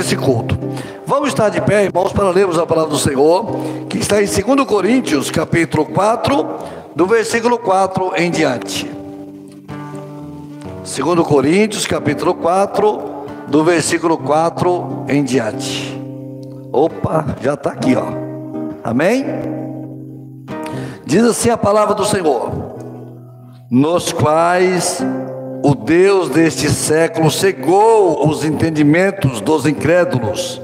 esse culto. Vamos estar de pé, irmãos, para lermos a palavra do Senhor, que está em 2 Coríntios, capítulo 4, do versículo 4 em diante. 2 Coríntios, capítulo 4, do versículo 4 em diante. Opa, já está aqui, ó. Amém? Diz assim a palavra do Senhor: Nos quais o Deus deste século cegou os entendimentos dos incrédulos,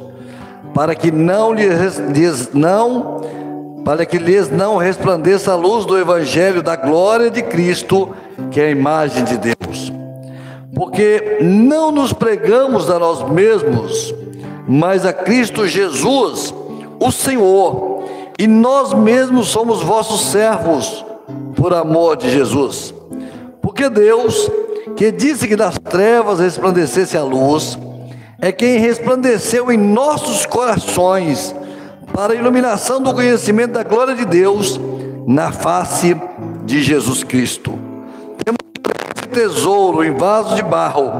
para que não lhes, lhes não para que lhes não resplandeça a luz do evangelho da glória de Cristo, que é a imagem de Deus. Porque não nos pregamos a nós mesmos, mas a Cristo Jesus, o Senhor, e nós mesmos somos vossos servos por amor de Jesus. Porque Deus, que disse que das trevas resplandecesse a luz, é quem resplandeceu em nossos corações para a iluminação do conhecimento da glória de Deus na face de Jesus Cristo. Temos esse tesouro em vaso de barro,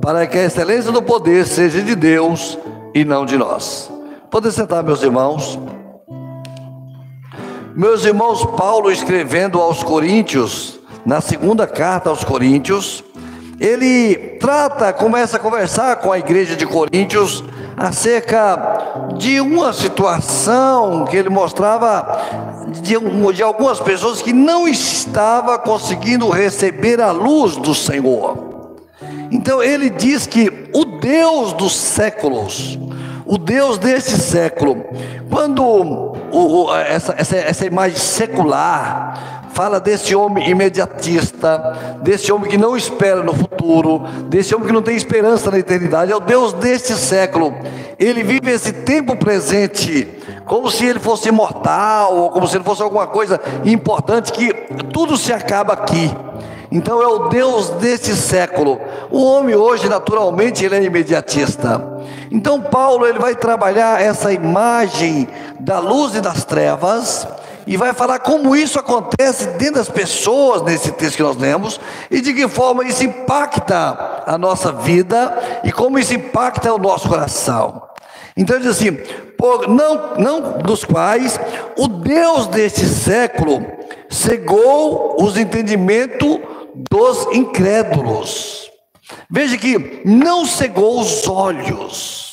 para que a excelência do poder seja de Deus e não de nós. Podem sentar, meus irmãos. Meus irmãos, Paulo escrevendo aos Coríntios, na segunda carta aos Coríntios, ele trata, começa a conversar com a igreja de Coríntios acerca de uma situação que ele mostrava de, de algumas pessoas que não estava conseguindo receber a luz do Senhor. Então ele diz que o Deus dos séculos, o Deus deste século, quando o, o, essa, essa, essa imagem secular fala desse homem imediatista, desse homem que não espera no futuro, desse homem que não tem esperança na eternidade, é o Deus deste século. Ele vive esse tempo presente como se ele fosse imortal, ou como se ele fosse alguma coisa importante, que tudo se acaba aqui. Então é o Deus desse século. O homem hoje, naturalmente, ele é imediatista. Então Paulo ele vai trabalhar essa imagem da luz e das trevas e vai falar como isso acontece dentro das pessoas nesse texto que nós lemos e de que forma isso impacta a nossa vida e como isso impacta o nosso coração. Então ele diz assim: por, não, não dos quais o Deus deste século cegou os entendimentos dos incrédulos. Veja que não cegou os olhos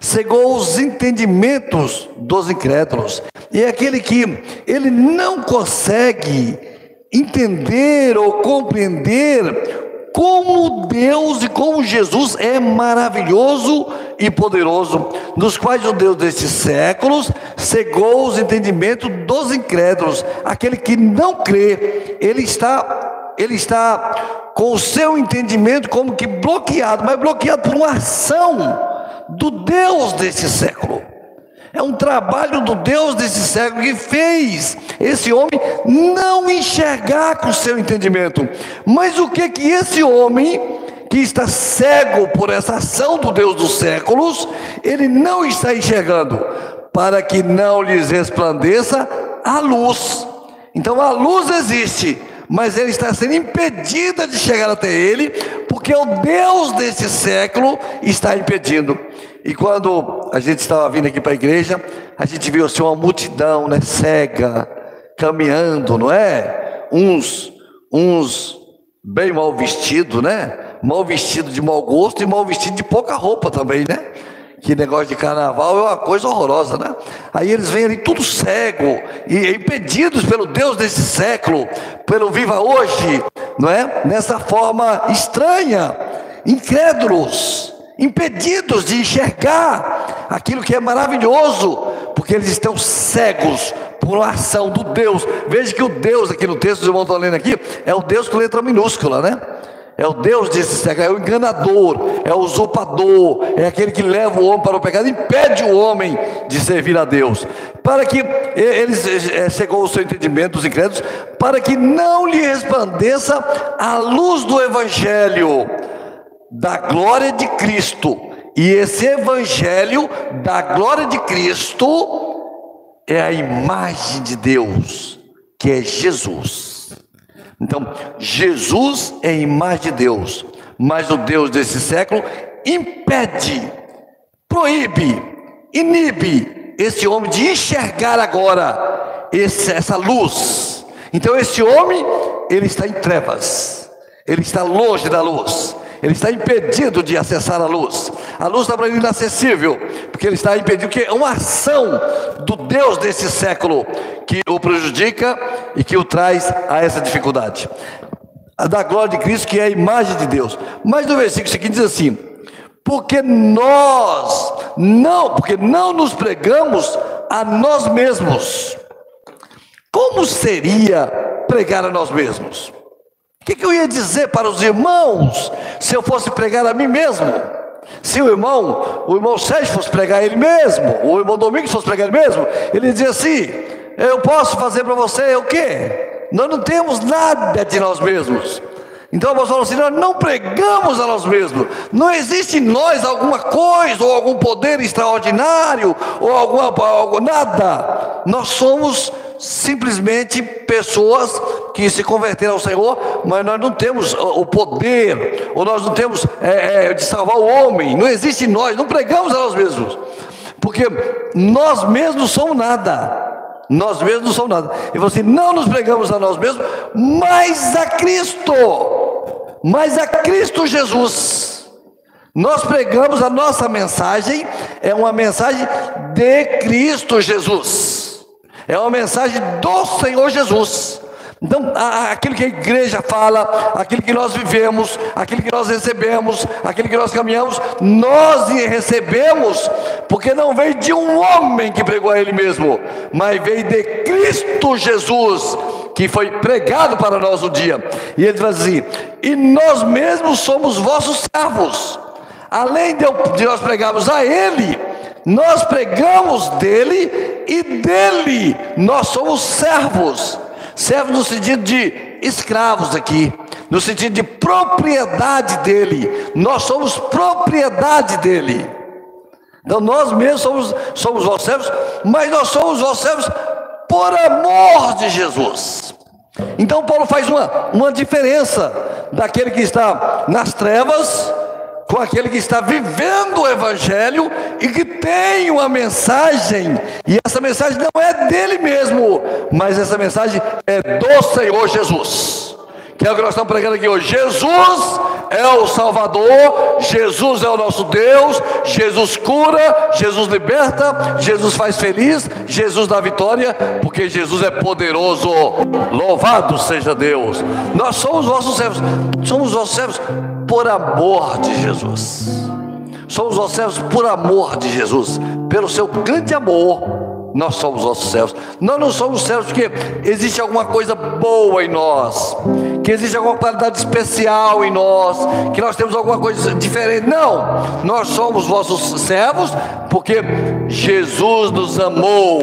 cegou os entendimentos dos incrédulos. E é aquele que ele não consegue entender ou compreender como Deus e como Jesus é maravilhoso e poderoso, nos quais o Deus destes séculos cegou os entendimentos dos incrédulos. Aquele que não crê, ele está ele está com o seu entendimento como que bloqueado, mas bloqueado por uma ação do Deus desse século. É um trabalho do Deus desse século que fez esse homem não enxergar com o seu entendimento. Mas o que que esse homem que está cego por essa ação do Deus dos séculos, ele não está enxergando para que não lhes resplandeça a luz. Então a luz existe, mas ele está sendo impedida de chegar até ele, porque o Deus desse século está impedindo. E quando a gente estava vindo aqui para a igreja, a gente viu assim uma multidão, né, cega, caminhando, não é? Uns, uns bem mal vestidos, né? Mal vestido de mau gosto e mal vestido de pouca roupa também, né? Que negócio de carnaval é uma coisa horrorosa, né? Aí eles vêm ali tudo cego e impedidos pelo Deus desse século, pelo viva hoje, não é? Nessa forma estranha, incrédulos, impedidos de enxergar aquilo que é maravilhoso, porque eles estão cegos por uma ação do Deus. Veja que o Deus aqui no texto, irmãos estão lendo aqui, é o Deus com letra minúscula, né? É o Deus desse século, é o enganador, é o usurpador, é aquele que leva o homem para o pecado, impede o homem de servir a Deus. Para que eles é, chegou o seu entendimento, os incrédulos, para que não lhe resplandeça a luz do Evangelho da glória de Cristo. E esse Evangelho da glória de Cristo é a imagem de Deus, que é Jesus. Então, Jesus é imagem de Deus, mas o Deus desse século impede proíbe, inibe esse homem de enxergar agora esse, essa luz. Então esse homem, ele está em trevas, ele está longe da luz, ele está impedido de acessar a luz. A luz está para ele inacessível, porque ele está impedido, que é uma ação do Deus desse século que o prejudica e que o traz a essa dificuldade. A da glória de Cristo, que é a imagem de Deus. Mas no versículo seguinte diz assim: porque nós não, porque não nos pregamos a nós mesmos. Como seria pregar a nós mesmos? Que, que, eu ia dizer para os irmãos se eu fosse pregar a mim mesmo? Se o irmão, o irmão Sérgio fosse pregar ele mesmo, o irmão Domingos fosse pregar ele mesmo, ele dizia assim: Eu posso fazer para você o quê? Nós não temos nada de nós mesmos. Então o apóstolo assim, nós não pregamos a nós mesmos. Não existe em nós alguma coisa, ou algum poder extraordinário, ou alguma algo, nada. Nós somos simplesmente pessoas que se converteram ao Senhor, mas nós não temos o poder, ou nós não temos é, é, de salvar o homem. Não existe em nós, não pregamos a nós mesmos. Porque nós mesmos somos nada. Nós mesmos não somos nada. E você assim, não nos pregamos a nós mesmos, mas a Cristo. Mas a Cristo Jesus. Nós pregamos a nossa mensagem, é uma mensagem de Cristo Jesus. É uma mensagem do Senhor Jesus. Então, aquilo que a igreja fala, aquilo que nós vivemos, aquilo que nós recebemos, aquilo que nós caminhamos, nós recebemos, porque não veio de um homem que pregou a ele mesmo, mas veio de Cristo Jesus, que foi pregado para nós um dia. E ele diz assim: e nós mesmos somos vossos servos, além de, nós pregarmos a ele, nós pregamos dele e dele nós somos servos servos no sentido de escravos aqui, no sentido de propriedade dele. Nós somos propriedade dele. Então nós mesmos somos, somos vossos servos, mas nós somos vossos servos por amor de Jesus. Então Paulo faz uma, uma diferença daquele que está nas trevas com aquele que está vivendo o Evangelho e que tem uma mensagem, e essa mensagem não é dele mesmo, mas essa mensagem é do Senhor Jesus, que é o que nós estamos pregando aqui hoje. Jesus é o Salvador, Jesus é o nosso Deus, Jesus cura, Jesus liberta, Jesus faz feliz, Jesus dá vitória, porque Jesus é poderoso. Louvado seja Deus. Nós somos vossos servos, somos vossos servos por amor de Jesus. Somos servos por amor de Jesus, pelo seu grande amor nós somos nossos servos. Nós não somos servos porque existe alguma coisa boa em nós, que existe alguma qualidade especial em nós, que nós temos alguma coisa diferente. Não, nós somos vossos servos porque Jesus nos amou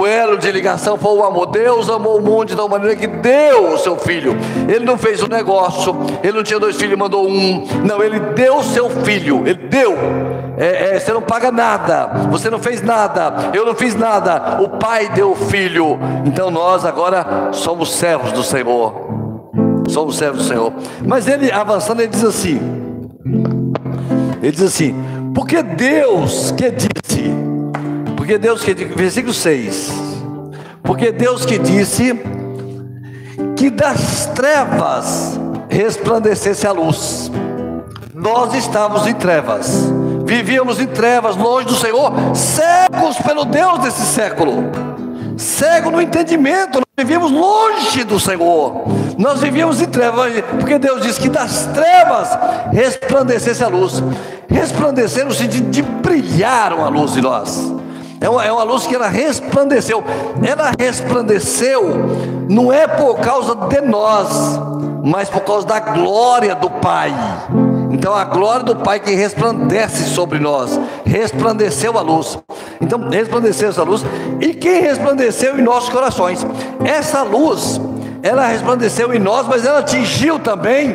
o elo de ligação foi o amor. Deus amou o mundo de tal maneira que deu o seu filho. Ele não fez um negócio, ele não tinha dois filhos e mandou um. Não, ele deu o seu filho, ele deu. É, é, você não paga nada, você não fez nada, eu não fiz nada. O Pai deu o filho. Então nós agora somos servos do Senhor. Somos servos do Senhor. Mas ele avançando, ele diz assim: Ele diz assim, porque Deus que disse porque Deus que versículo 6. Porque Deus que disse que das trevas resplandecesse a luz. Nós estávamos em trevas. Vivíamos em trevas, longe do Senhor, cegos pelo Deus desse século. Cego no entendimento, nós vivíamos longe do Senhor. Nós vivíamos em trevas, porque Deus disse que das trevas resplandecesse a luz. Resplandecer no sentido de brilhar uma luz em nós. É uma, é uma luz que ela resplandeceu. Ela resplandeceu não é por causa de nós, mas por causa da glória do Pai. Então a glória do Pai que resplandece sobre nós, resplandeceu a luz. Então resplandeceu essa luz e quem resplandeceu em nossos corações. Essa luz, ela resplandeceu em nós, mas ela atingiu também,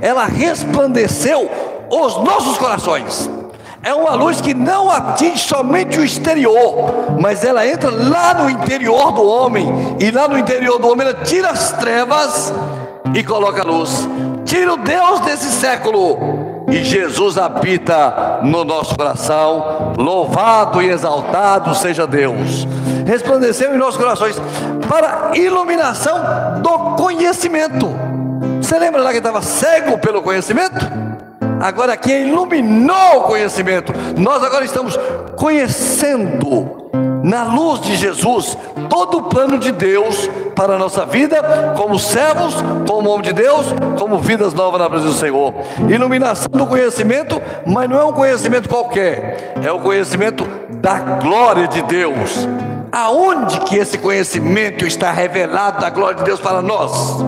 ela resplandeceu os nossos corações. É uma luz que não atinge somente o exterior, mas ela entra lá no interior do homem, e lá no interior do homem ela tira as trevas e coloca a luz. Tira o Deus desse século e Jesus habita no nosso coração. Louvado e exaltado seja Deus. Resplandeceu em nossos corações para iluminação do conhecimento. Você lembra lá que estava cego pelo conhecimento? Agora aqui iluminou o conhecimento. Nós agora estamos conhecendo na luz de Jesus, todo o plano de Deus para a nossa vida, como servos, como homem de Deus, como vidas novas na presença do Senhor. Iluminação do conhecimento, mas não é um conhecimento qualquer, é o conhecimento da glória de Deus. Aonde que esse conhecimento está revelado da glória de Deus para nós?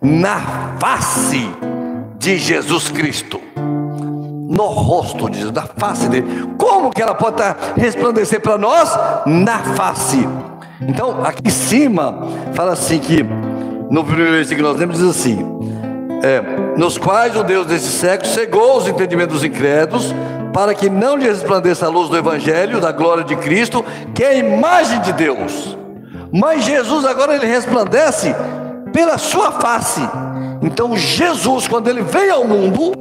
Na face de Jesus Cristo no rosto de Jesus, na face dele. Como que ela pode resplandecer para nós? Na face. Então, aqui em cima, fala assim que, no primeiro versículo que nós lemos, diz assim: é, Nos quais o Deus desse século cegou os entendimentos incrédulos, para que não lhe resplandeça a luz do Evangelho, da glória de Cristo, que é a imagem de Deus. Mas Jesus agora ele resplandece pela sua face. Então Jesus, quando ele veio ao mundo,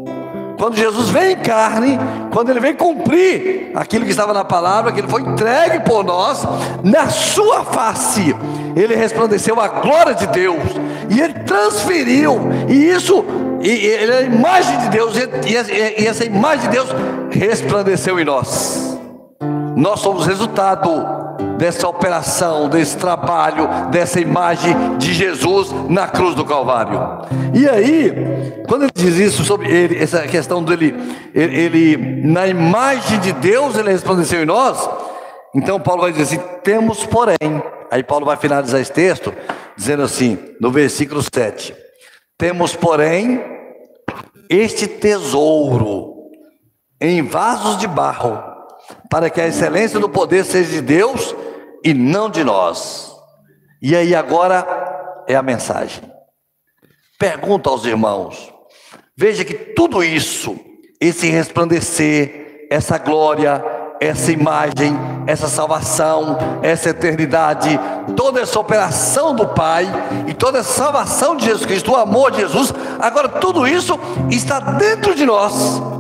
quando Jesus vem em carne, quando ele vem cumprir aquilo que estava na palavra, que ele foi entregue por nós, na sua face, ele resplandeceu a glória de Deus, e ele transferiu, e isso, e, ele é a imagem de Deus, e, e essa imagem de Deus resplandeceu em nós. Nós somos resultado dessa operação, desse trabalho, dessa imagem de Jesus na cruz do Calvário. E aí, quando ele diz isso sobre ele, essa questão dele, ele, ele na imagem de Deus, ele resplandeceu em nós. Então Paulo vai dizer assim: temos, porém, aí Paulo vai finalizar esse texto, dizendo assim, no versículo 7: temos, porém, este tesouro em vasos de barro, para que a excelência do poder seja de Deus e não de nós. E aí agora é a mensagem. Pergunta aos irmãos. Veja que tudo isso, esse resplandecer, essa glória, essa imagem, essa salvação, essa eternidade, toda essa operação do Pai e toda essa salvação de Jesus Cristo, o amor de Jesus, agora tudo isso está dentro de nós.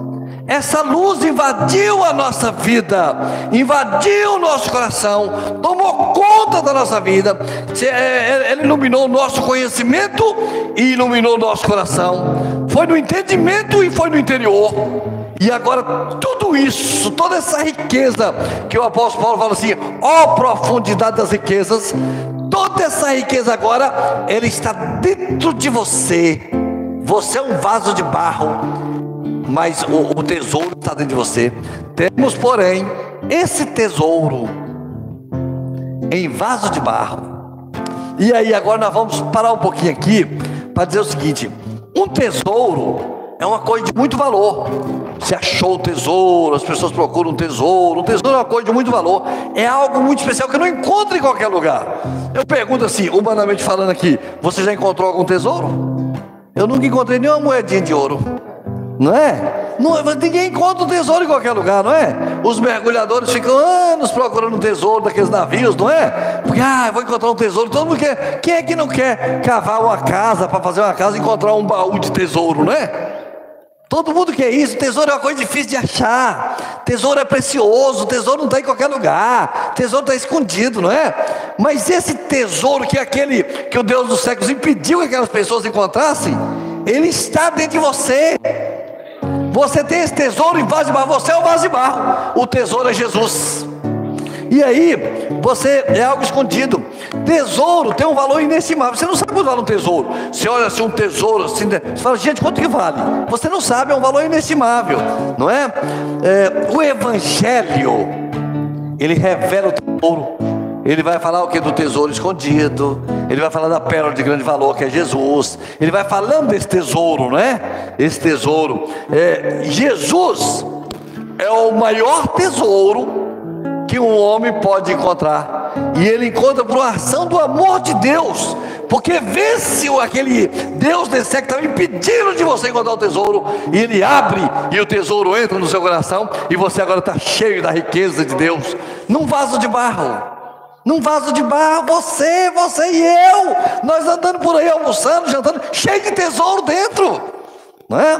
Essa luz invadiu a nossa vida, invadiu o nosso coração, tomou conta da nossa vida, é, é, ela iluminou o nosso conhecimento e iluminou o nosso coração. Foi no entendimento e foi no interior. E agora tudo isso, toda essa riqueza que o apóstolo Paulo fala assim, ó profundidade das riquezas, toda essa riqueza agora, ela está dentro de você. Você é um vaso de barro mas o, o tesouro está dentro de você. Temos, porém, esse tesouro em vaso de barro. E aí, agora nós vamos parar um pouquinho aqui para dizer o seguinte: um tesouro é uma coisa de muito valor. Você achou o tesouro, as pessoas procuram um tesouro. Um tesouro é uma coisa de muito valor. É algo muito especial que não encontra em qualquer lugar. Eu pergunto assim, humanamente falando aqui: você já encontrou algum tesouro? Eu nunca encontrei nenhuma moedinha de ouro não é? Não, ninguém encontra o tesouro em qualquer lugar, não é? Os mergulhadores ficam anos procurando um tesouro daqueles navios, não é? Porque, ah, vou encontrar um tesouro. Todo mundo quer. Quem é que não quer cavar uma casa para fazer uma casa e encontrar um baú de tesouro, não é? Todo mundo quer isso. Tesouro é uma coisa difícil de achar. Tesouro é precioso. Tesouro não está em qualquer lugar. Tesouro está escondido, não é? Mas esse tesouro que é aquele que o Deus dos séculos impediu que aquelas pessoas encontrassem, ele está dentro de você. Você tem esse tesouro em vaso de barro, você é o vaso de barro, o tesouro é Jesus. E aí, você é algo escondido. Tesouro tem um valor inestimável. Você não sabe quanto vale um tesouro. Você olha assim um tesouro, assim, né? você fala, gente, quanto que vale? Você não sabe, é um valor inestimável, não é? é o Evangelho, ele revela o tesouro. Ele vai falar o que? Do tesouro escondido. Ele vai falar da pérola de grande valor que é Jesus. Ele vai falando desse tesouro, não é? Esse tesouro. É, Jesus é o maior tesouro que um homem pode encontrar. E ele encontra por ação do amor de Deus. Porque vence aquele Deus desse que estava impedindo de você encontrar o tesouro. E ele abre e o tesouro entra no seu coração. E você agora está cheio da riqueza de Deus. Num vaso de barro num vaso de barro, você, você e eu, nós andando por aí almoçando, jantando, cheio de tesouro dentro. não é?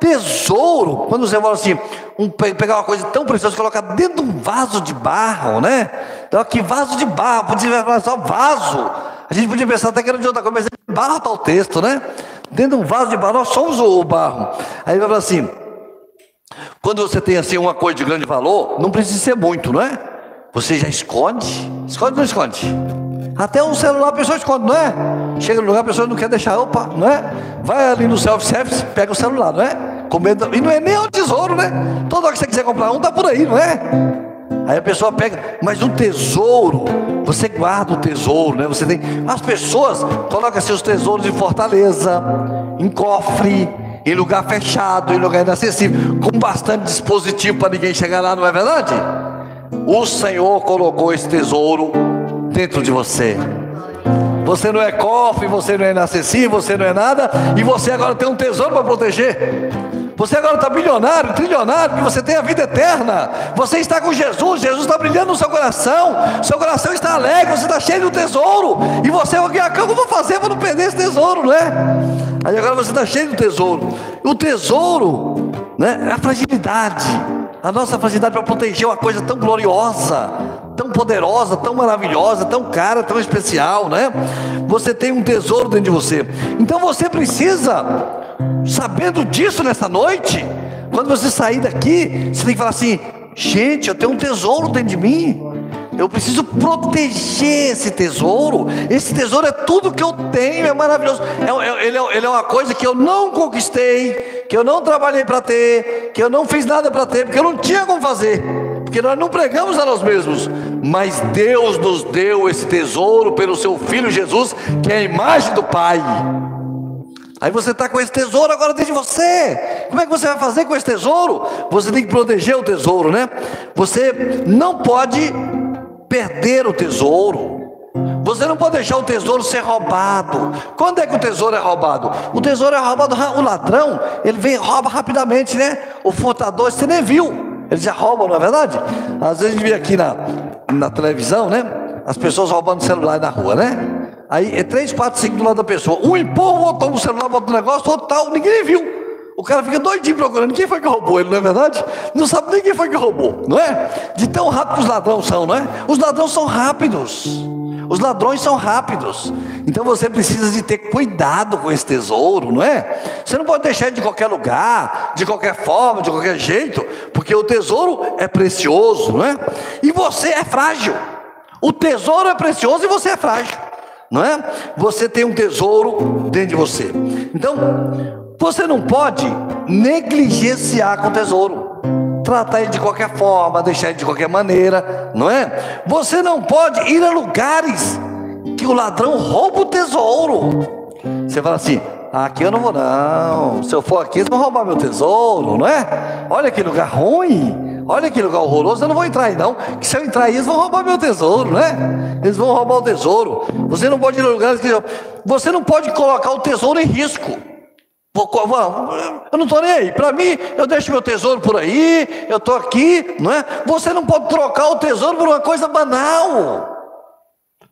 Tesouro, quando você fala assim, um, pegar uma coisa tão preciosa colocar dentro de um vaso de barro, né? Então aqui, vaso de barro, podia falar só vaso. A gente podia pensar até que era de outra coisa, mas é barro está o texto, né? Dentro de um vaso de barro, nós somos o barro. Aí vai falar assim, quando você tem assim uma coisa de grande valor, não precisa ser muito, não é? Você já esconde? Esconde ou não esconde? Até um celular a pessoa esconde, não é? Chega no lugar, a pessoa não quer deixar, opa, não é? Vai ali no self-service, pega o celular, não é? Com medo, e não é nem um tesouro, né? Toda hora que você quiser comprar um, tá por aí, não é? Aí a pessoa pega, mas um tesouro, você guarda o tesouro, né? Você tem. As pessoas colocam seus tesouros em fortaleza, em cofre, em lugar fechado, em lugar inacessível, com bastante dispositivo para ninguém chegar lá, não é verdade? O Senhor colocou esse tesouro dentro de você. Você não é cofre, você não é inacessível, você não é nada, e você agora tem um tesouro para proteger. Você agora está bilionário, trilionário, porque você tem a vida eterna. Você está com Jesus, Jesus está brilhando no seu coração. Seu coração está alegre, você está cheio do tesouro. E você, o que eu vou fazer para não perder esse tesouro, né? Aí agora você está cheio do tesouro. O tesouro, né, é a fragilidade. A nossa fragilidade para proteger uma coisa tão gloriosa, tão poderosa, tão maravilhosa, tão cara, tão especial, né? Você tem um tesouro dentro de você. Então você precisa, sabendo disso nessa noite, quando você sair daqui, você tem que falar assim: gente, eu tenho um tesouro dentro de mim. Eu preciso proteger esse tesouro. Esse tesouro é tudo que eu tenho, é maravilhoso. É, é, ele, é, ele, é, uma coisa que eu não conquistei, que eu não trabalhei para ter, que eu não fiz nada para ter, porque eu não tinha como fazer. Porque nós não pregamos a nós mesmos, mas Deus nos deu esse tesouro pelo seu Filho Jesus, que é a imagem do Pai. Aí você está com esse tesouro agora dentro de você. Como é que você vai fazer com esse tesouro? Você tem que proteger o tesouro, né? Você não pode perder o tesouro. Você não pode deixar o tesouro ser roubado. Quando é que o tesouro é roubado? O tesouro é roubado, o ladrão, ele vem rouba rapidamente, né? O furtador, você nem viu. Ele já rouba, não é verdade? Às vezes a gente vê aqui na, na televisão, né? As pessoas roubando celular na rua, né? Aí é três, quatro, cinco do lado da pessoa. Um empurra, o outro toma o celular, bota o negócio, o outro tal, ninguém viu. O cara fica doidinho procurando quem foi que roubou ele, não é verdade? Não sabe nem quem foi que roubou, não é? De tão rápido que os ladrões são, não é? Os ladrões são rápidos. Os ladrões são rápidos. Então você precisa de ter cuidado com esse tesouro, não é? Você não pode deixar ele de qualquer lugar, de qualquer forma, de qualquer jeito, porque o tesouro é precioso, não é? E você é frágil. O tesouro é precioso e você é frágil, não é? Você tem um tesouro dentro de você. Então, você não pode negligenciar com o tesouro, tratar ele de qualquer forma, deixar ele de qualquer maneira, não é? Você não pode ir a lugares que o ladrão rouba o tesouro. Você fala assim: aqui eu não vou, não. Se eu for aqui, eles vão roubar meu tesouro, não é? Olha que lugar ruim. Olha que lugar horroroso, eu não vou entrar aí não, que se eu entrar aí eles vão roubar meu tesouro, né? Eles vão roubar o tesouro. Você não pode ir a lugares que você não pode colocar o tesouro em risco. Eu não estou nem aí. Para mim, eu deixo meu tesouro por aí, eu estou aqui, não é? Você não pode trocar o tesouro por uma coisa banal.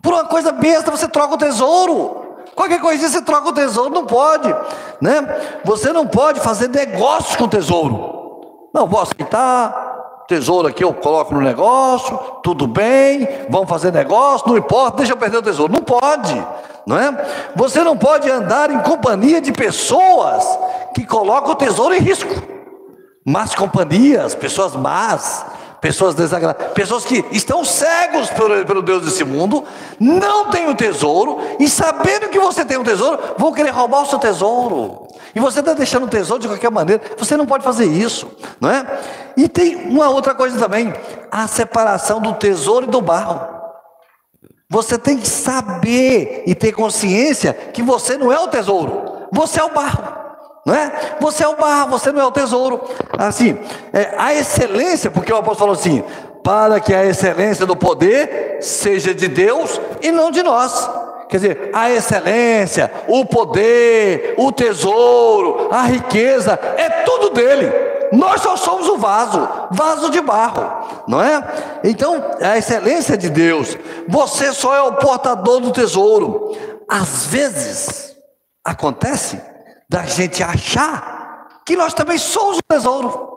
Por uma coisa besta, você troca o tesouro. Qualquer coisinha você troca o tesouro, não pode, né? Você não pode fazer negócio com o tesouro. Não, vou aceitar, tesouro aqui eu coloco no negócio, tudo bem, vamos fazer negócio, não importa, deixa eu perder o tesouro. Não pode, não é? Você não pode andar em companhia de pessoas que colocam o tesouro em risco. Más companhias, pessoas más, pessoas desagradáveis, pessoas que estão cegos pelo, pelo Deus desse mundo, não têm o tesouro e sabendo que você tem o tesouro, vão querer roubar o seu tesouro. E você está deixando o tesouro de qualquer maneira, você não pode fazer isso, não é? E tem uma outra coisa também, a separação do tesouro e do barro. Você tem que saber e ter consciência que você não é o tesouro, você é o barro. Não é? Você é o barro, você não é o tesouro. Assim, é, a excelência, porque o apóstolo falou assim: para que a excelência do poder seja de Deus e não de nós. Quer dizer, a excelência, o poder, o tesouro, a riqueza, é tudo dele. Nós só somos o vaso, vaso de barro, não é? Então, a excelência de Deus, você só é o portador do tesouro. Às vezes, acontece da gente achar que nós também somos o tesouro.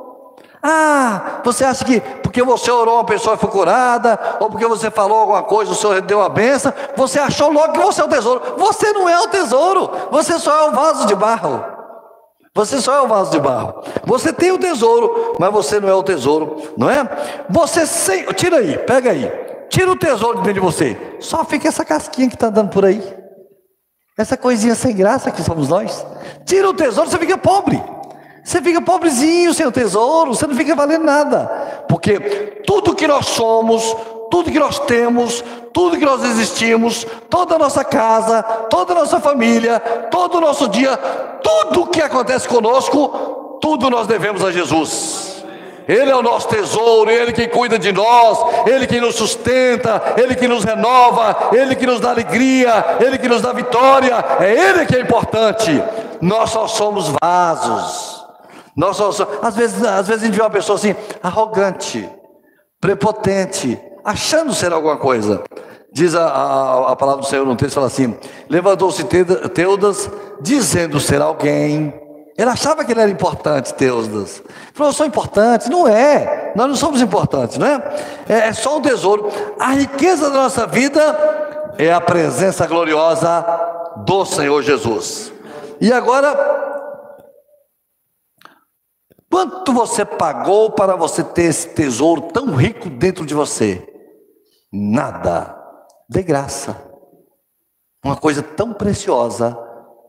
Ah, você acha que porque você orou uma pessoa foi curada, ou porque você falou alguma coisa, o Senhor deu uma benção, você achou logo que você é o tesouro. Você não é o tesouro, você só é o vaso de barro. Você só é o vaso de barro. Você tem o tesouro, mas você não é o tesouro, não é? Você sem. Tira aí, pega aí. Tira o tesouro de dentro de você. Só fica essa casquinha que está andando por aí. Essa coisinha sem graça que somos nós. Tira o tesouro, você fica pobre. Você fica pobrezinho sem o tesouro, você não fica valendo nada. Porque tudo que nós somos, tudo que nós temos, tudo que nós existimos, toda a nossa casa, toda a nossa família, todo o nosso dia, tudo que acontece conosco, tudo nós devemos a Jesus. Ele é o nosso tesouro, Ele que cuida de nós, Ele que nos sustenta, Ele que nos renova, Ele que nos dá alegria, Ele que nos dá vitória, é Ele que é importante. Nós só somos vasos. Nós só somos, às vezes, às vezes a gente vê uma pessoa assim, arrogante, prepotente, achando ser alguma coisa. Diz a, a, a palavra do Senhor no texto, fala assim: levantou-se Teudas, dizendo ser alguém, ele achava que ele era importante, Teusdas. Ele falou, eu sou importante. Não é. Nós não somos importantes, não é? é? É só um tesouro. A riqueza da nossa vida é a presença gloriosa do Senhor Jesus. E agora, quanto você pagou para você ter esse tesouro tão rico dentro de você? Nada. De graça. Uma coisa tão preciosa,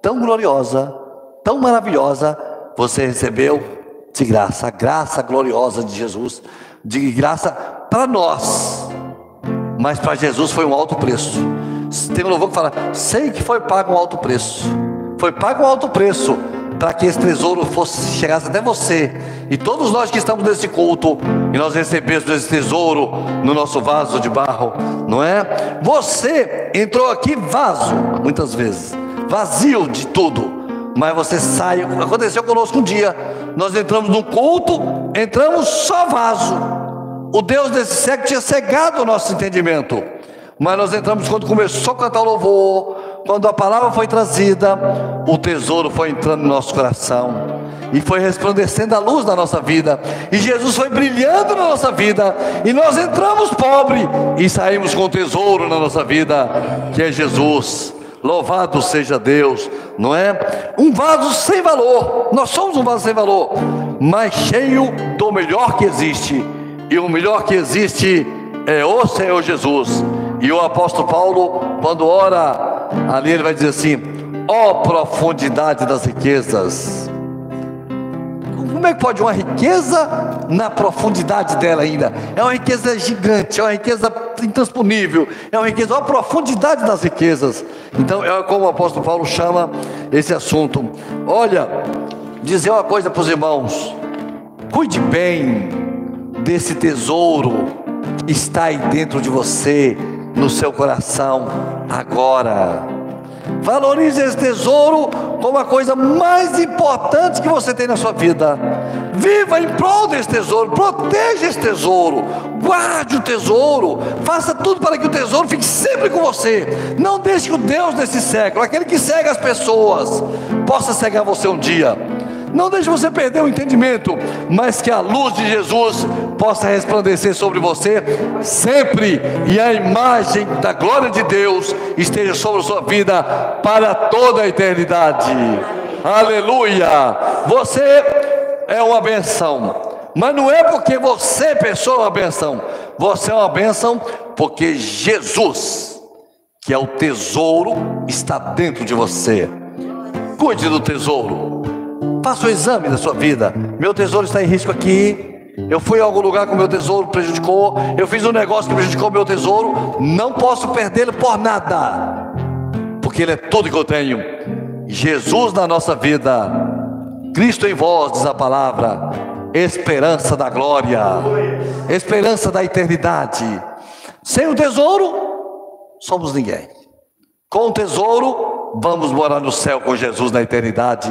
tão gloriosa tão maravilhosa você recebeu de graça, a graça gloriosa de Jesus, de graça para nós, mas para Jesus foi um alto preço. Tem um louvor que fala: sei que foi pago um alto preço, foi pago um alto preço para que esse tesouro fosse chegasse até você e todos nós que estamos nesse culto e nós recebemos esse tesouro no nosso vaso de barro, não é? Você entrou aqui vaso muitas vezes, vazio de tudo mas você sai. Aconteceu conosco um dia. Nós entramos num culto, entramos só vaso. O Deus desse século tinha cegado o nosso entendimento. Mas nós entramos quando começou a cantar o louvor, quando a palavra foi trazida, o tesouro foi entrando no nosso coração e foi resplandecendo a luz da nossa vida, e Jesus foi brilhando na nossa vida, e nós entramos pobre e saímos com tesouro na nossa vida, que é Jesus. Louvado seja Deus, não é? Um vaso sem valor, nós somos um vaso sem valor, mas cheio do melhor que existe, e o melhor que existe é o Senhor Jesus. E o apóstolo Paulo, quando ora, ali ele vai dizer assim: ó oh, profundidade das riquezas, como é que pode uma riqueza na profundidade dela ainda? É uma riqueza gigante, é uma riqueza intransponível, é uma riqueza, olha a profundidade das riquezas. Então, é como o apóstolo Paulo chama esse assunto. Olha, dizer uma coisa para os irmãos: cuide bem desse tesouro que está aí dentro de você, no seu coração, agora. Valorize esse tesouro como a coisa mais importante que você tem na sua vida. Viva em prol desse tesouro, proteja esse tesouro, guarde o tesouro, faça tudo para que o tesouro fique sempre com você. Não deixe que o Deus desse século, aquele que cega as pessoas, possa cegar você um dia. Não deixe você perder o entendimento, mas que a luz de Jesus possa resplandecer sobre você sempre e a imagem da glória de Deus esteja sobre a sua vida para toda a eternidade. Aleluia! Você é uma benção. Mas não é porque você, pessoa, é uma benção. Você é uma benção porque Jesus, que é o tesouro, está dentro de você. Cuide do tesouro. Faça o exame da sua vida. Meu tesouro está em risco aqui. Eu fui a algum lugar com meu tesouro, prejudicou. Eu fiz um negócio que prejudicou meu tesouro. Não posso perdê-lo por nada, porque ele é tudo que eu tenho. Jesus na nossa vida, Cristo em vós, diz a palavra, esperança da glória, esperança da eternidade. Sem o tesouro, somos ninguém. Com o tesouro, vamos morar no céu com Jesus na eternidade.